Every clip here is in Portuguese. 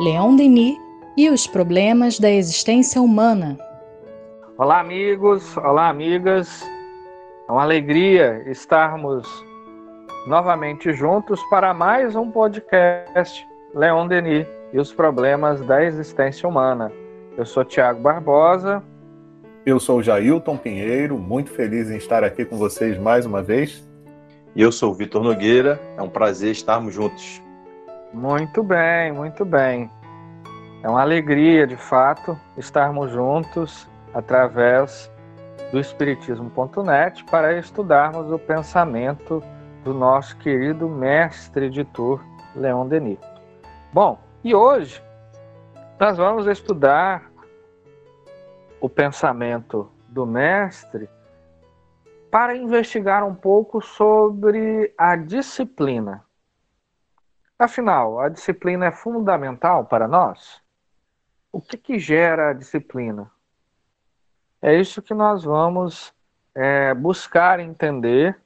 Leon Denis e os problemas da existência humana. Olá, amigos, olá, amigas. É uma alegria estarmos novamente juntos para mais um podcast Leon Denis e os problemas da existência humana. Eu sou Tiago Barbosa. Eu sou Jailton Pinheiro, muito feliz em estar aqui com vocês mais uma vez. E eu sou o Vitor Nogueira, é um prazer estarmos juntos. Muito bem, muito bem. É uma alegria, de fato, estarmos juntos através do Espiritismo.net para estudarmos o pensamento do nosso querido mestre editor Leon Denis. Bom, e hoje nós vamos estudar o pensamento do mestre para investigar um pouco sobre a disciplina. Afinal, a disciplina é fundamental para nós? O que, que gera a disciplina? É isso que nós vamos é, buscar entender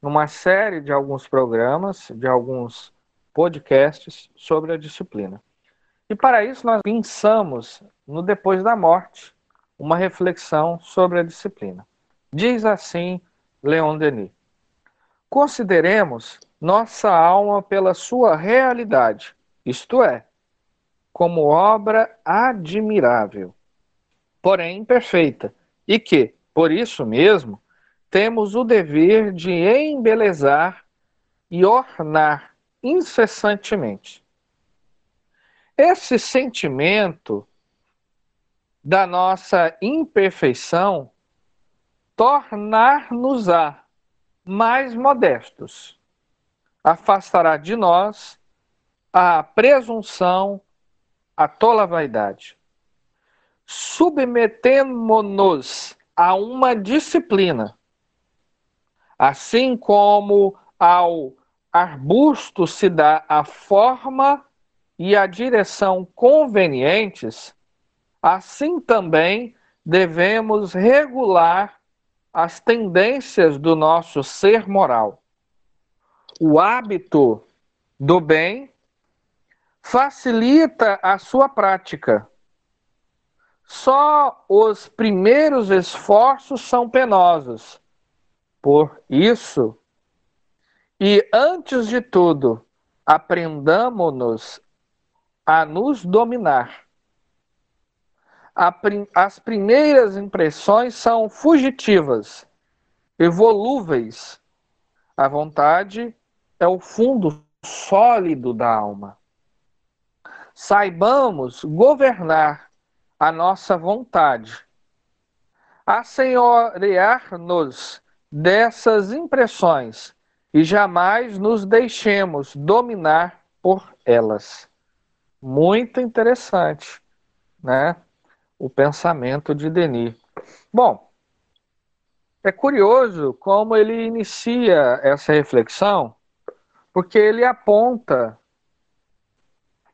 numa série de alguns programas, de alguns podcasts sobre a disciplina. E para isso nós pensamos no depois da morte, uma reflexão sobre a disciplina. Diz assim Leon Denis: Consideremos nossa alma pela sua realidade, isto é, como obra admirável, porém imperfeita, e que, por isso mesmo, temos o dever de embelezar e ornar incessantemente. Esse sentimento da nossa imperfeição tornar-nos-á mais modestos afastará de nós a presunção, a tola vaidade. Submetemo-nos a uma disciplina, assim como ao arbusto se dá a forma e a direção convenientes, assim também devemos regular as tendências do nosso ser moral o hábito do bem facilita a sua prática. Só os primeiros esforços são penosos. Por isso, e antes de tudo, aprendamos-nos a nos dominar. As primeiras impressões são fugitivas e volúveis. A vontade é o fundo sólido da alma. Saibamos governar a nossa vontade, assenhorear-nos dessas impressões e jamais nos deixemos dominar por elas. Muito interessante, né? O pensamento de Denis. Bom, é curioso como ele inicia essa reflexão porque ele aponta,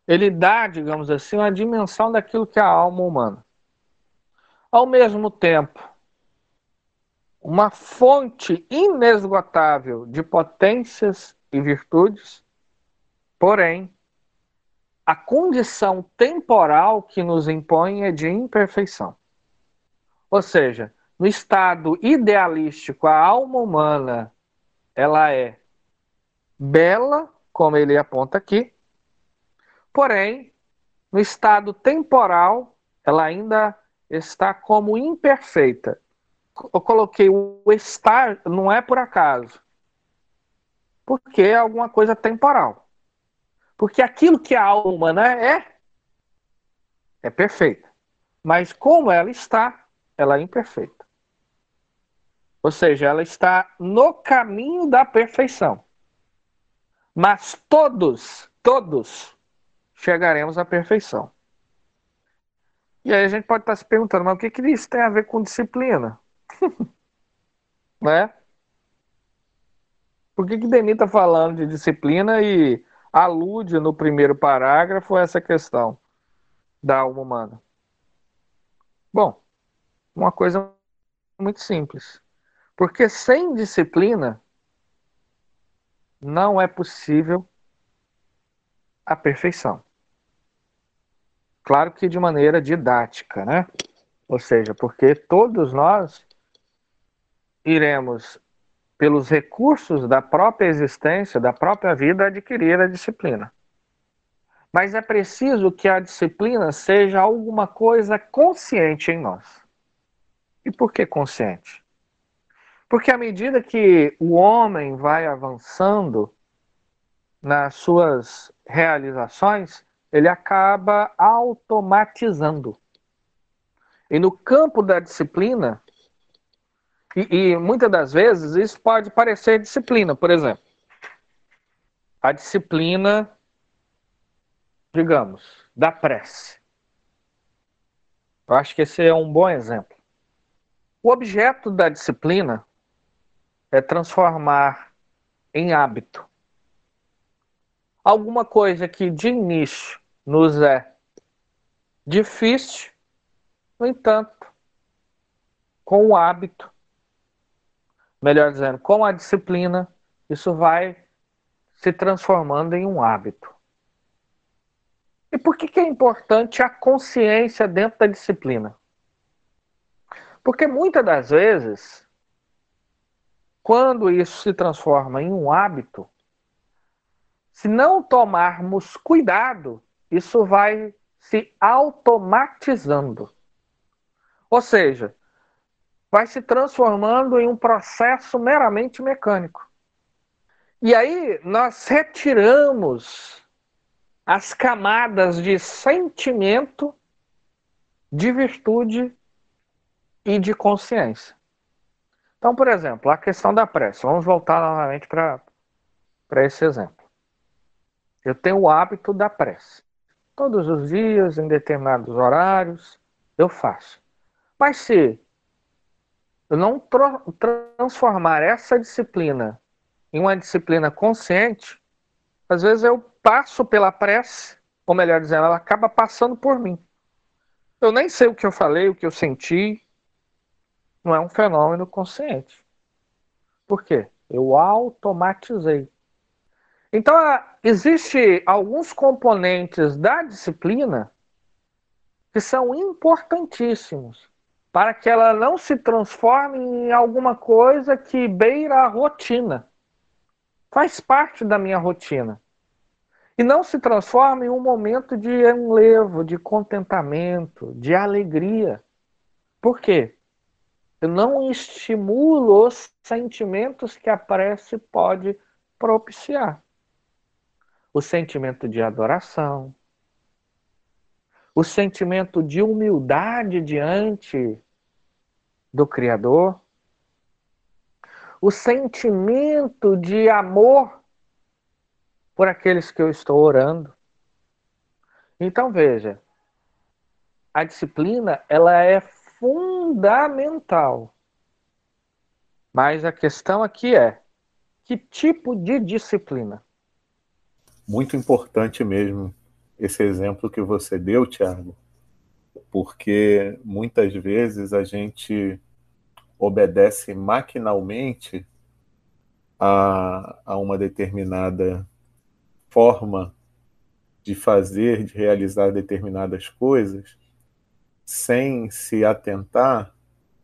ele dá, digamos assim, uma dimensão daquilo que é a alma humana. Ao mesmo tempo, uma fonte inesgotável de potências e virtudes, porém, a condição temporal que nos impõe é de imperfeição. Ou seja, no estado idealístico, a alma humana ela é bela, como ele aponta aqui, porém, no estado temporal, ela ainda está como imperfeita. Eu coloquei o estar, não é por acaso, porque é alguma coisa temporal. Porque aquilo que a alma humana é, é perfeita. Mas como ela está, ela é imperfeita. Ou seja, ela está no caminho da perfeição. Mas todos, todos chegaremos à perfeição. E aí a gente pode estar se perguntando, mas o que, que isso tem a ver com disciplina? né? Por que, que Denis está falando de disciplina e alude no primeiro parágrafo essa questão da alma humana? Bom, uma coisa muito simples. Porque sem disciplina, não é possível a perfeição. Claro que de maneira didática, né? Ou seja, porque todos nós iremos, pelos recursos da própria existência, da própria vida, adquirir a disciplina. Mas é preciso que a disciplina seja alguma coisa consciente em nós. E por que consciente? Porque à medida que o homem vai avançando nas suas realizações, ele acaba automatizando. E no campo da disciplina, e, e muitas das vezes isso pode parecer disciplina, por exemplo. A disciplina, digamos, da prece. Eu acho que esse é um bom exemplo. O objeto da disciplina é transformar em hábito alguma coisa que de início nos é difícil, no entanto, com o hábito, melhor dizendo, com a disciplina, isso vai se transformando em um hábito. E por que, que é importante a consciência dentro da disciplina? Porque muitas das vezes, quando isso se transforma em um hábito, se não tomarmos cuidado, isso vai se automatizando. Ou seja, vai se transformando em um processo meramente mecânico. E aí nós retiramos as camadas de sentimento, de virtude e de consciência. Então, por exemplo, a questão da prece. Vamos voltar novamente para esse exemplo. Eu tenho o hábito da prece. Todos os dias, em determinados horários, eu faço. Mas se não transformar essa disciplina em uma disciplina consciente, às vezes eu passo pela prece, ou melhor dizendo, ela acaba passando por mim. Eu nem sei o que eu falei, o que eu senti. Não é um fenômeno consciente. Por quê? Eu automatizei. Então, existe alguns componentes da disciplina que são importantíssimos para que ela não se transforme em alguma coisa que beira a rotina. Faz parte da minha rotina. E não se transforme em um momento de enlevo, de contentamento, de alegria. Por quê? Eu não estimulo os sentimentos que a prece pode propiciar o sentimento de adoração, o sentimento de humildade diante do Criador, o sentimento de amor por aqueles que eu estou orando. Então veja, a disciplina ela é fundamental. Mas a questão aqui é que tipo de disciplina? Muito importante mesmo esse exemplo que você deu, Tiago, porque muitas vezes a gente obedece maquinalmente a, a uma determinada forma de fazer, de realizar determinadas coisas, sem se atentar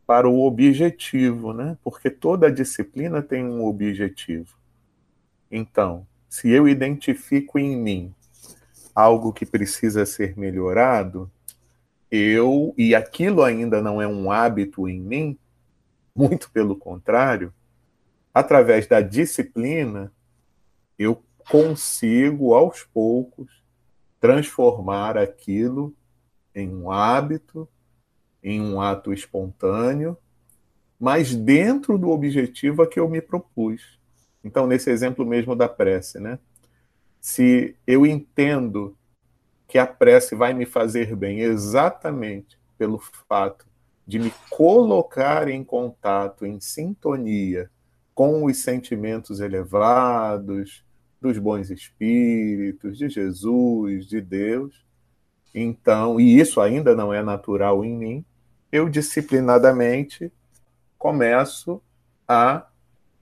para o objetivo, né? Porque toda disciplina tem um objetivo. Então, se eu identifico em mim algo que precisa ser melhorado, eu, e aquilo ainda não é um hábito em mim, muito pelo contrário, através da disciplina, eu consigo aos poucos transformar aquilo em um hábito, em um ato espontâneo, mas dentro do objetivo a que eu me propus. Então, nesse exemplo mesmo da prece, né? Se eu entendo que a prece vai me fazer bem exatamente pelo fato de me colocar em contato, em sintonia com os sentimentos elevados, dos bons espíritos, de Jesus, de Deus. Então, e isso ainda não é natural em mim, eu disciplinadamente começo a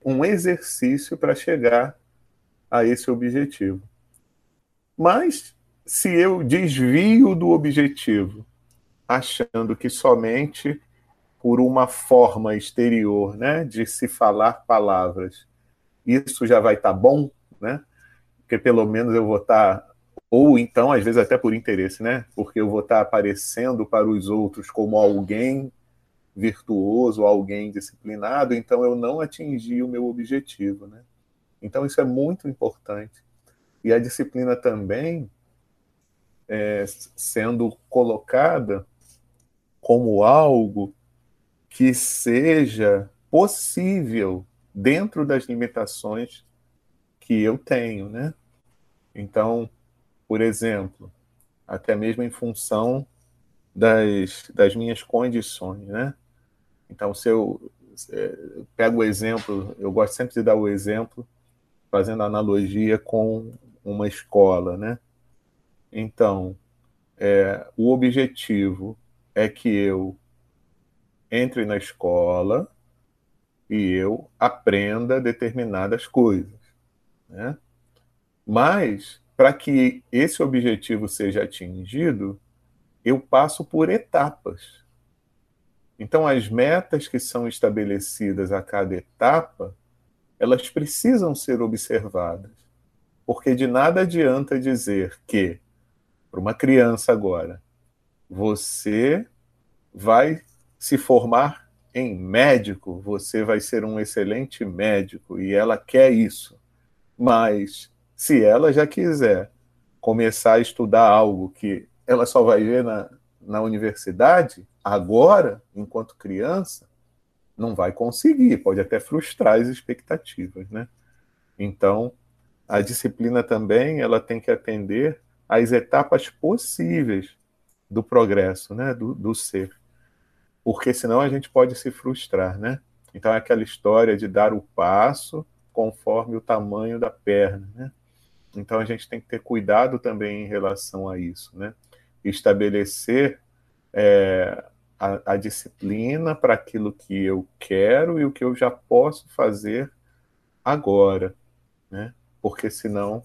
um exercício para chegar a esse objetivo. Mas se eu desvio do objetivo, achando que somente por uma forma exterior, né, de se falar palavras, isso já vai estar tá bom, né? Porque pelo menos eu vou estar tá, ou então às vezes até por interesse, né? Porque eu vou estar tá aparecendo para os outros como alguém virtuoso, alguém disciplinado, então eu não atingi o meu objetivo, né? Então isso é muito importante. E a disciplina também é, sendo colocada como algo que seja possível dentro das limitações que eu tenho, né? Então, por exemplo, até mesmo em função das, das minhas condições, né? Então, se eu é, pego o exemplo, eu gosto sempre de dar o exemplo, fazendo analogia com uma escola, né? Então, é, o objetivo é que eu entre na escola e eu aprenda determinadas coisas. Né? Mas, para que esse objetivo seja atingido, eu passo por etapas. Então, as metas que são estabelecidas a cada etapa, elas precisam ser observadas. Porque de nada adianta dizer que, para uma criança agora, você vai se formar em médico, você vai ser um excelente médico e ela quer isso. Mas se ela já quiser começar a estudar algo que ela só vai ver na, na universidade, agora, enquanto criança, não vai conseguir, pode até frustrar as expectativas, né? Então, a disciplina também, ela tem que atender às etapas possíveis do progresso, né, do, do ser porque senão a gente pode se frustrar, né? Então é aquela história de dar o passo conforme o tamanho da perna, né? Então a gente tem que ter cuidado também em relação a isso, né? Estabelecer é, a, a disciplina para aquilo que eu quero e o que eu já posso fazer agora, né? Porque senão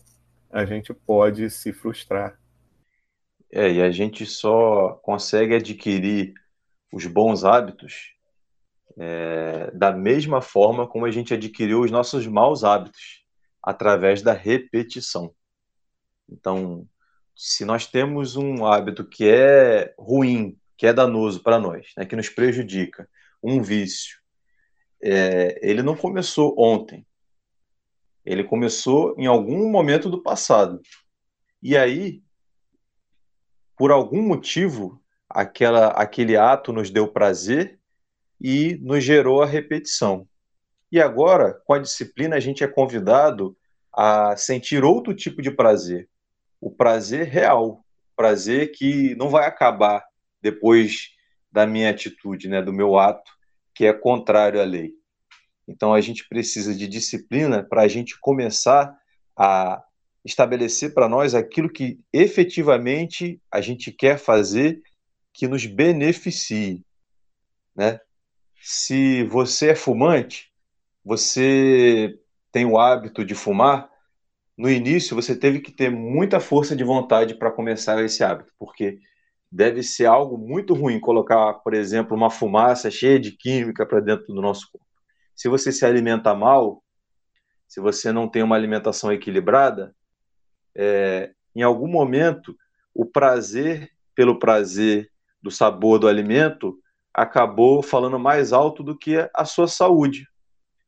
a gente pode se frustrar. É, e a gente só consegue adquirir os bons hábitos é, da mesma forma como a gente adquiriu os nossos maus hábitos, através da repetição. Então, se nós temos um hábito que é ruim, que é danoso para nós, né, que nos prejudica, um vício, é, ele não começou ontem. Ele começou em algum momento do passado. E aí, por algum motivo, aquela, aquele ato nos deu prazer e nos gerou a repetição. E agora, com a disciplina, a gente é convidado a sentir outro tipo de prazer, o prazer real, prazer que não vai acabar depois da minha atitude, né, do meu ato, que é contrário à lei. Então a gente precisa de disciplina para a gente começar a estabelecer para nós aquilo que efetivamente a gente quer fazer que nos beneficie, né? Se você é fumante, você tem o hábito de fumar, no início você teve que ter muita força de vontade para começar esse hábito, porque deve ser algo muito ruim colocar, por exemplo, uma fumaça cheia de química para dentro do nosso corpo. Se você se alimenta mal, se você não tem uma alimentação equilibrada, é, em algum momento o prazer pelo prazer do sabor do alimento acabou falando mais alto do que a sua saúde.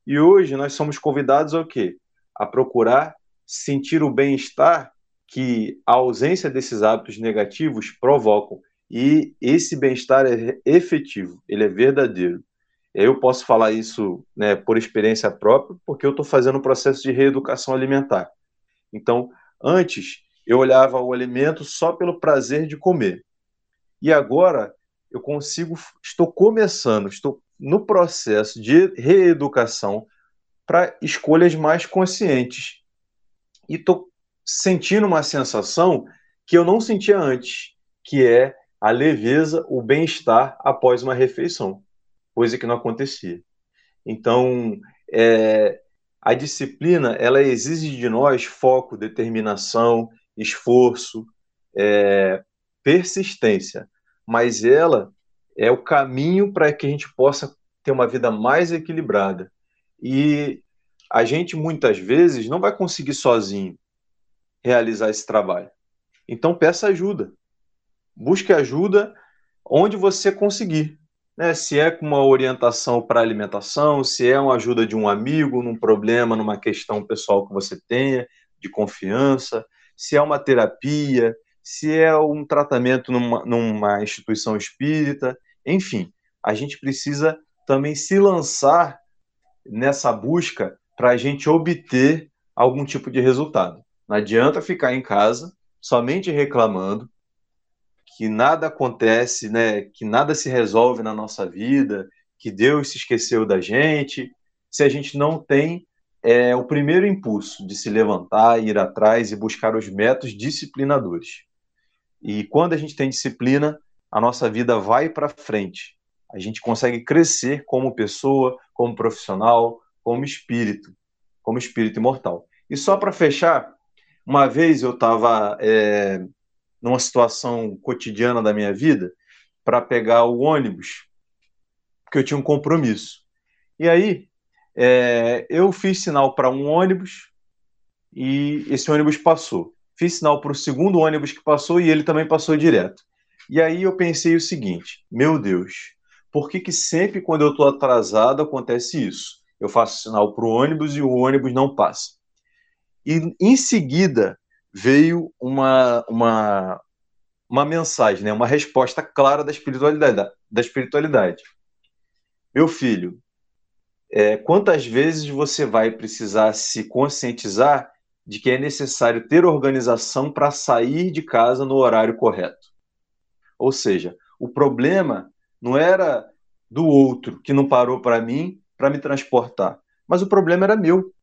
E hoje nós somos convidados ao quê? A procurar sentir o bem-estar que a ausência desses hábitos negativos provocam. E esse bem-estar é efetivo, ele é verdadeiro. Eu posso falar isso né, por experiência própria, porque eu estou fazendo um processo de reeducação alimentar. Então, antes, eu olhava o alimento só pelo prazer de comer. E agora eu consigo, estou começando, estou no processo de reeducação para escolhas mais conscientes. E estou sentindo uma sensação que eu não sentia antes, que é a leveza, o bem-estar após uma refeição, coisa que não acontecia. Então, é, a disciplina ela exige de nós foco, determinação, esforço, é, persistência, mas ela é o caminho para que a gente possa ter uma vida mais equilibrada. E a gente muitas vezes não vai conseguir sozinho realizar esse trabalho. Então peça ajuda. Busque ajuda onde você conseguir. Né? Se é com uma orientação para alimentação, se é uma ajuda de um amigo num problema, numa questão pessoal que você tenha, de confiança, se é uma terapia, se é um tratamento numa, numa instituição espírita, enfim, a gente precisa também se lançar nessa busca para a gente obter algum tipo de resultado. Não adianta ficar em casa somente reclamando que nada acontece, né, que nada se resolve na nossa vida, que Deus se esqueceu da gente, se a gente não tem é, o primeiro impulso de se levantar, ir atrás e buscar os métodos disciplinadores. E quando a gente tem disciplina, a nossa vida vai para frente. A gente consegue crescer como pessoa, como profissional, como espírito, como espírito imortal. E só para fechar, uma vez eu estava é, numa situação cotidiana da minha vida para pegar o ônibus, porque eu tinha um compromisso. E aí é, eu fiz sinal para um ônibus e esse ônibus passou. Fiz sinal para o segundo ônibus que passou e ele também passou direto. E aí eu pensei o seguinte: meu Deus, por que, que sempre quando eu estou atrasado acontece isso? eu faço sinal para o ônibus e o ônibus não passa. E em seguida veio uma, uma, uma mensagem, né, uma resposta clara da espiritualidade. Da espiritualidade. Meu filho, é, quantas vezes você vai precisar se conscientizar de que é necessário ter organização para sair de casa no horário correto? Ou seja, o problema não era do outro que não parou para mim para me transportar. Mas o problema era meu.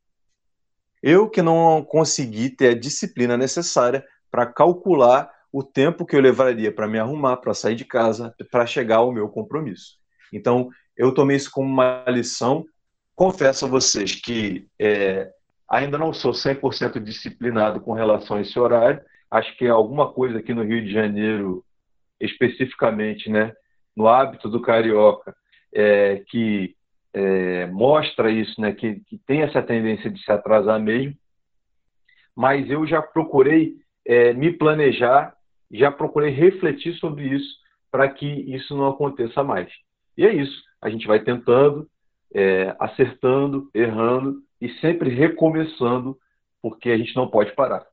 Eu que não consegui ter a disciplina necessária para calcular o tempo que eu levaria para me arrumar, para sair de casa, para chegar ao meu compromisso. Então, eu tomei isso como uma lição. Confesso a vocês que é, ainda não sou 100% disciplinado com relação a esse horário. Acho que é alguma coisa aqui no Rio de Janeiro, especificamente, né, no hábito do carioca, é, que é, mostra isso, né, que, que, tem essa tendência de se atrasar mesmo, mas eu já procurei é, me planejar, já procurei refletir sobre isso para que isso não aconteça mais. E é isso, a gente vai tentando, é, acertando, errando e sempre recomeçando, porque a gente não pode parar.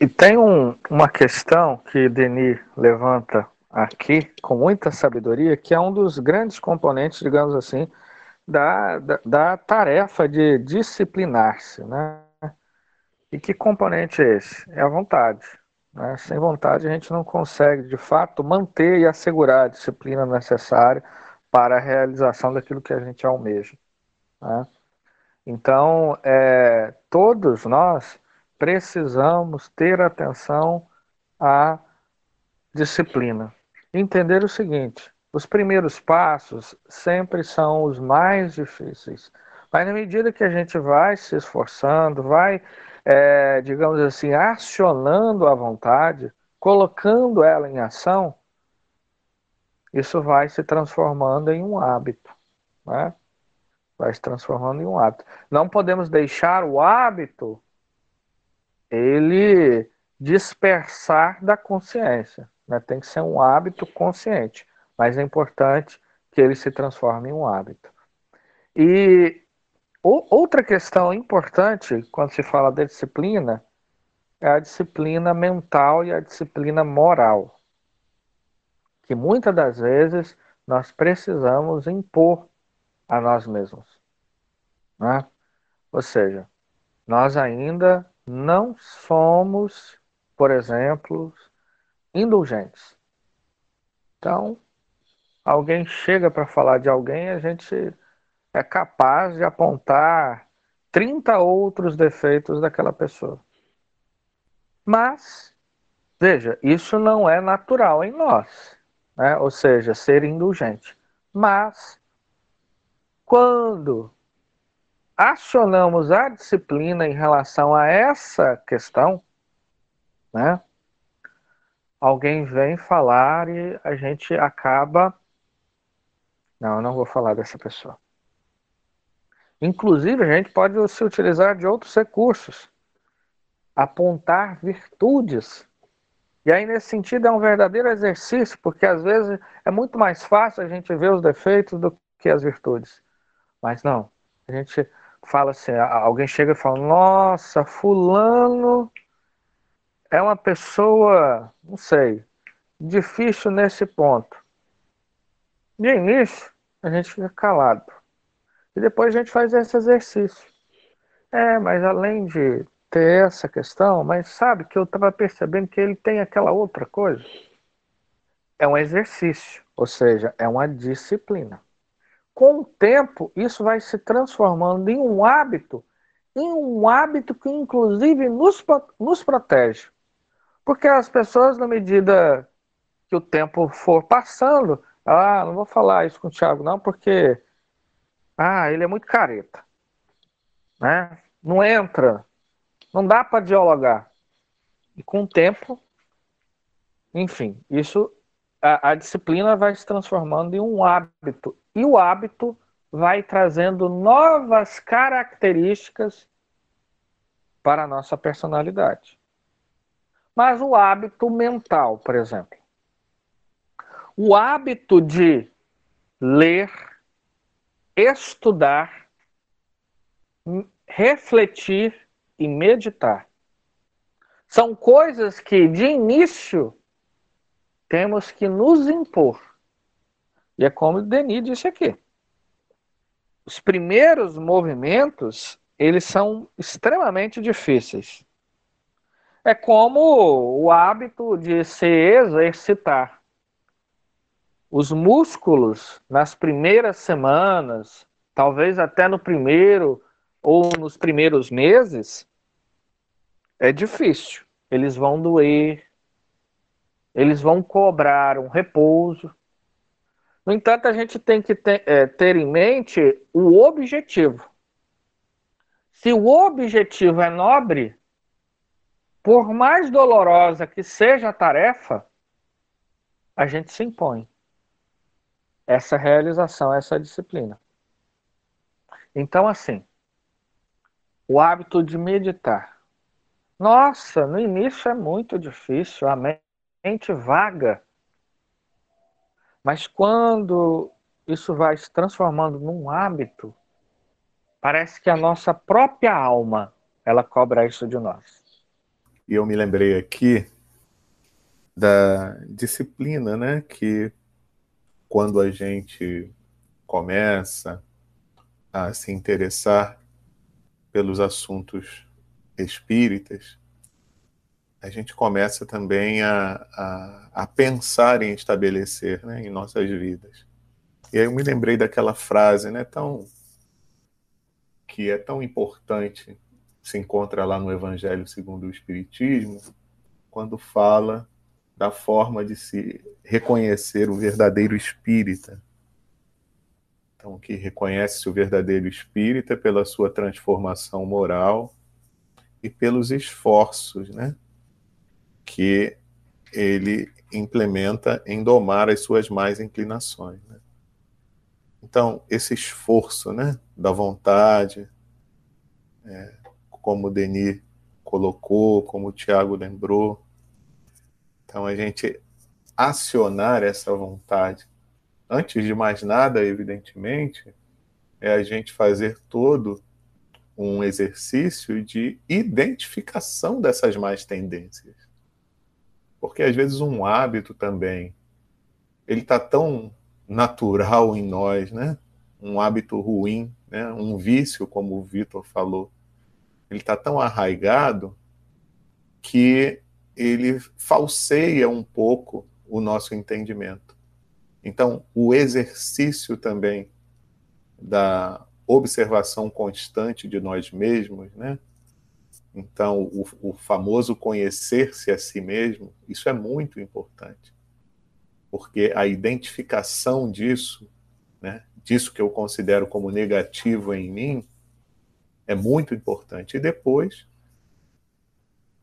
E tem um, uma questão que Denis levanta aqui com muita sabedoria, que é um dos grandes componentes, digamos assim, da, da, da tarefa de disciplinar-se, né? E que componente é esse? É a vontade. Né? Sem vontade a gente não consegue, de fato, manter e assegurar a disciplina necessária para a realização daquilo que a gente almeja. Né? Então, é, todos nós precisamos ter atenção à disciplina. Entender o seguinte: os primeiros passos sempre são os mais difíceis. Mas na medida que a gente vai se esforçando, vai, é, digamos assim, acionando a vontade, colocando ela em ação, isso vai se transformando em um hábito. Né? Vai se transformando em um hábito. Não podemos deixar o hábito ele dispersar da consciência. Né? Tem que ser um hábito consciente mas é importante que ele se transforme em um hábito. E outra questão importante quando se fala da disciplina é a disciplina mental e a disciplina moral, que muitas das vezes nós precisamos impor a nós mesmos. Né? Ou seja, nós ainda não somos, por exemplo, indulgentes. Então, alguém chega para falar de alguém, a gente é capaz de apontar 30 outros defeitos daquela pessoa. Mas, veja, isso não é natural em nós, né? ou seja, ser indulgente. Mas, quando acionamos a disciplina em relação a essa questão, né? alguém vem falar e a gente acaba. Não, eu não vou falar dessa pessoa. Inclusive, a gente pode se utilizar de outros recursos, apontar virtudes. E aí, nesse sentido, é um verdadeiro exercício, porque às vezes é muito mais fácil a gente ver os defeitos do que as virtudes. Mas não, a gente fala assim, alguém chega e fala, nossa, fulano é uma pessoa, não sei, difícil nesse ponto. De início, a gente fica calado. E depois a gente faz esse exercício. É, mas além de ter essa questão, mas sabe que eu estava percebendo que ele tem aquela outra coisa. É um exercício, ou seja, é uma disciplina. Com o tempo, isso vai se transformando em um hábito, em um hábito que inclusive nos, nos protege. Porque as pessoas, na medida que o tempo for passando, ah, não vou falar isso com o Thiago, não, porque ah, ele é muito careta. Né? Não entra, não dá para dialogar. E com o tempo, enfim, isso a, a disciplina vai se transformando em um hábito. E o hábito vai trazendo novas características para a nossa personalidade. Mas o hábito mental, por exemplo. O hábito de ler, estudar, refletir e meditar. São coisas que, de início, temos que nos impor. E é como Denis disse aqui. Os primeiros movimentos, eles são extremamente difíceis. É como o hábito de se exercitar. Os músculos, nas primeiras semanas, talvez até no primeiro ou nos primeiros meses, é difícil. Eles vão doer, eles vão cobrar um repouso. No entanto, a gente tem que ter, é, ter em mente o objetivo. Se o objetivo é nobre, por mais dolorosa que seja a tarefa, a gente se impõe essa realização, essa disciplina. Então, assim, o hábito de meditar. Nossa, no início é muito difícil, a mente vaga. Mas quando isso vai se transformando num hábito, parece que a nossa própria alma, ela cobra isso de nós. E eu me lembrei aqui da disciplina, né? Que quando a gente começa a se interessar pelos assuntos espíritas, a gente começa também a, a, a pensar em estabelecer né, em nossas vidas. E aí eu me lembrei daquela frase, né, tão que é tão importante se encontra lá no Evangelho segundo o Espiritismo, quando fala da forma de se reconhecer o verdadeiro espírita. Então, que reconhece o verdadeiro espírita pela sua transformação moral e pelos esforços né, que ele implementa em domar as suas mais inclinações. Né? Então, esse esforço né, da vontade, é, como o Denis colocou, como o Tiago lembrou. Então, a gente acionar essa vontade. Antes de mais nada, evidentemente, é a gente fazer todo um exercício de identificação dessas más tendências. Porque às vezes um hábito também, ele está tão natural em nós, né? Um hábito ruim, né? Um vício, como o Vitor falou, ele está tão arraigado que ele falseia um pouco o nosso entendimento. Então, o exercício também da observação constante de nós mesmos, né? Então, o, o famoso conhecer-se a si mesmo, isso é muito importante, porque a identificação disso, né, disso que eu considero como negativo em mim, é muito importante. E depois,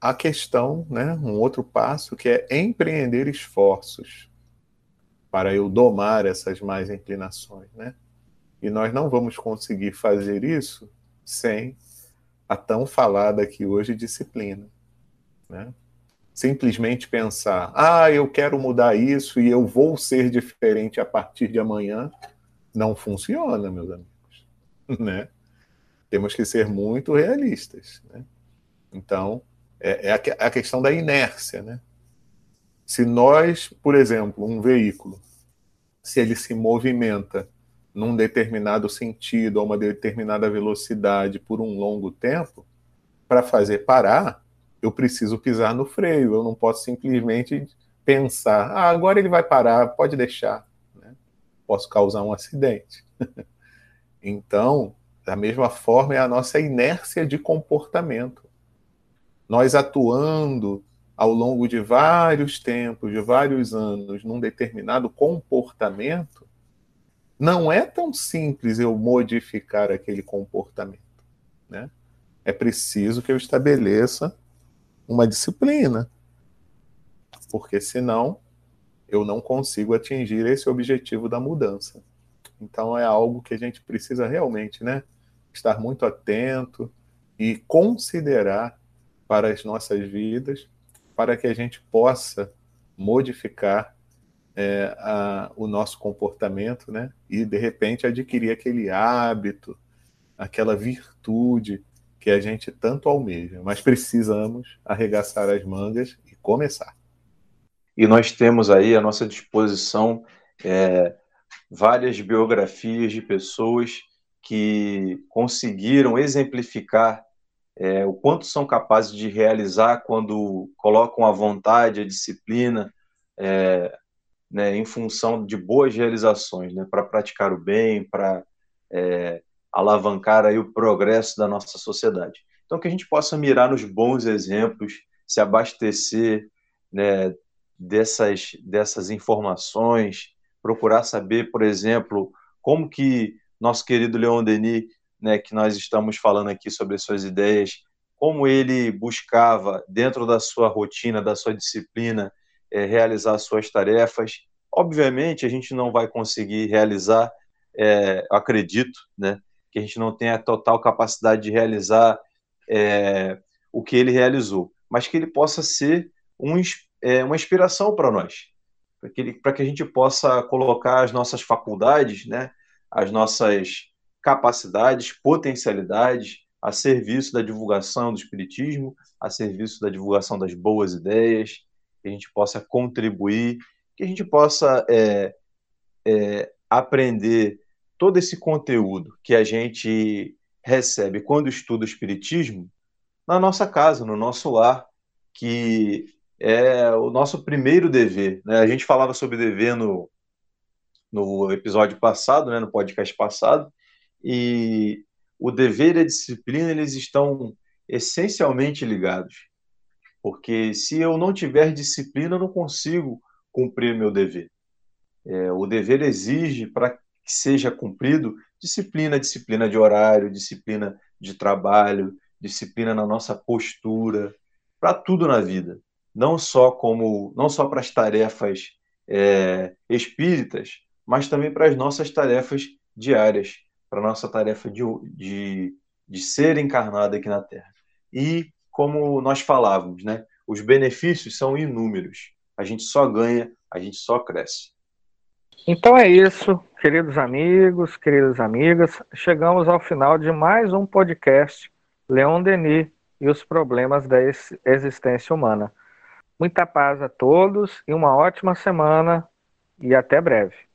a questão, né, um outro passo, que é empreender esforços para eu domar essas mais inclinações, né? E nós não vamos conseguir fazer isso sem a tão falada aqui hoje disciplina, né? Simplesmente pensar, ah, eu quero mudar isso e eu vou ser diferente a partir de amanhã, não funciona, meus amigos, né? Temos que ser muito realistas, né? Então, é, é a, questão da inércia, né? Se nós, por exemplo, um veículo, se ele se movimenta num determinado sentido, a uma determinada velocidade por um longo tempo, para fazer parar, eu preciso pisar no freio. Eu não posso simplesmente pensar, ah, agora ele vai parar, pode deixar. Né? Posso causar um acidente. então, da mesma forma, é a nossa inércia de comportamento. Nós atuando ao longo de vários tempos, de vários anos, num determinado comportamento, não é tão simples eu modificar aquele comportamento. Né? É preciso que eu estabeleça uma disciplina, porque senão eu não consigo atingir esse objetivo da mudança. Então é algo que a gente precisa realmente, né, estar muito atento e considerar para as nossas vidas para que a gente possa modificar é, a, o nosso comportamento, né? E de repente adquirir aquele hábito, aquela virtude que a gente tanto almeja. Mas precisamos arregaçar as mangas e começar. E nós temos aí à nossa disposição é, várias biografias de pessoas que conseguiram exemplificar é, o quanto são capazes de realizar quando colocam a vontade, a disciplina, é, né, em função de boas realizações, né, para praticar o bem, para é, alavancar aí o progresso da nossa sociedade. Então, que a gente possa mirar nos bons exemplos, se abastecer né, dessas, dessas informações, procurar saber, por exemplo, como que nosso querido Leon Denis né, que nós estamos falando aqui sobre suas ideias, como ele buscava, dentro da sua rotina, da sua disciplina, é, realizar suas tarefas. Obviamente, a gente não vai conseguir realizar, é, acredito, né, que a gente não tem a total capacidade de realizar é, o que ele realizou, mas que ele possa ser um, é, uma inspiração para nós, para que, que a gente possa colocar as nossas faculdades, né, as nossas capacidades, potencialidades a serviço da divulgação do Espiritismo, a serviço da divulgação das boas ideias, que a gente possa contribuir, que a gente possa é, é, aprender todo esse conteúdo que a gente recebe quando estuda o Espiritismo na nossa casa, no nosso lar, que é o nosso primeiro dever. Né? A gente falava sobre dever no, no episódio passado, né, no podcast passado, e o dever e a disciplina eles estão essencialmente ligados. Porque se eu não tiver disciplina, eu não consigo cumprir meu dever. É, o dever exige, para que seja cumprido, disciplina, disciplina de horário, disciplina de trabalho, disciplina na nossa postura, para tudo na vida. Não só como, não só para as tarefas é, espíritas, mas também para as nossas tarefas diárias para nossa tarefa de, de, de ser encarnado aqui na Terra. E, como nós falávamos, né, os benefícios são inúmeros. A gente só ganha, a gente só cresce. Então é isso, queridos amigos, queridas amigas. Chegamos ao final de mais um podcast Leon Denis e os problemas da existência humana. Muita paz a todos e uma ótima semana e até breve.